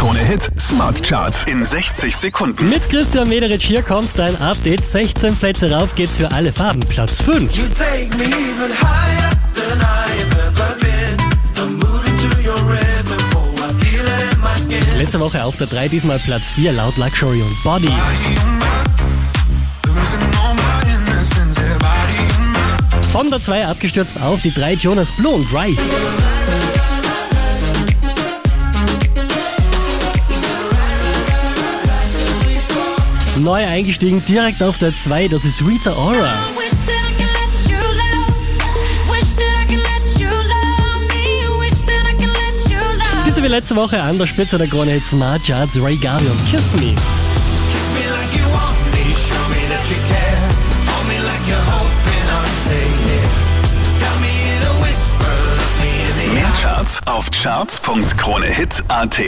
Krone Hit Smart Charts in 60 Sekunden. Mit Christian Mederich hier kommt dein Update. 16 Plätze rauf geht's für alle Farben. Platz 5. You take me even higher than I have ever been. I'm moving to your rhythm, oh, I feel it in my skin. Letzte Woche auf der 3, diesmal Platz 4 laut Luxury und Body. Von der 2 abgestürzt auf die 3 Jonas Blue und Rise. Neu eingestiegen direkt auf der 2, das ist Rita Ora. Love. Diese wie letzte Woche an der Spitze der Krone Hit Smart Charts Ray Garvey und Kiss Me. Mehr Charts auf charts.kronehit.at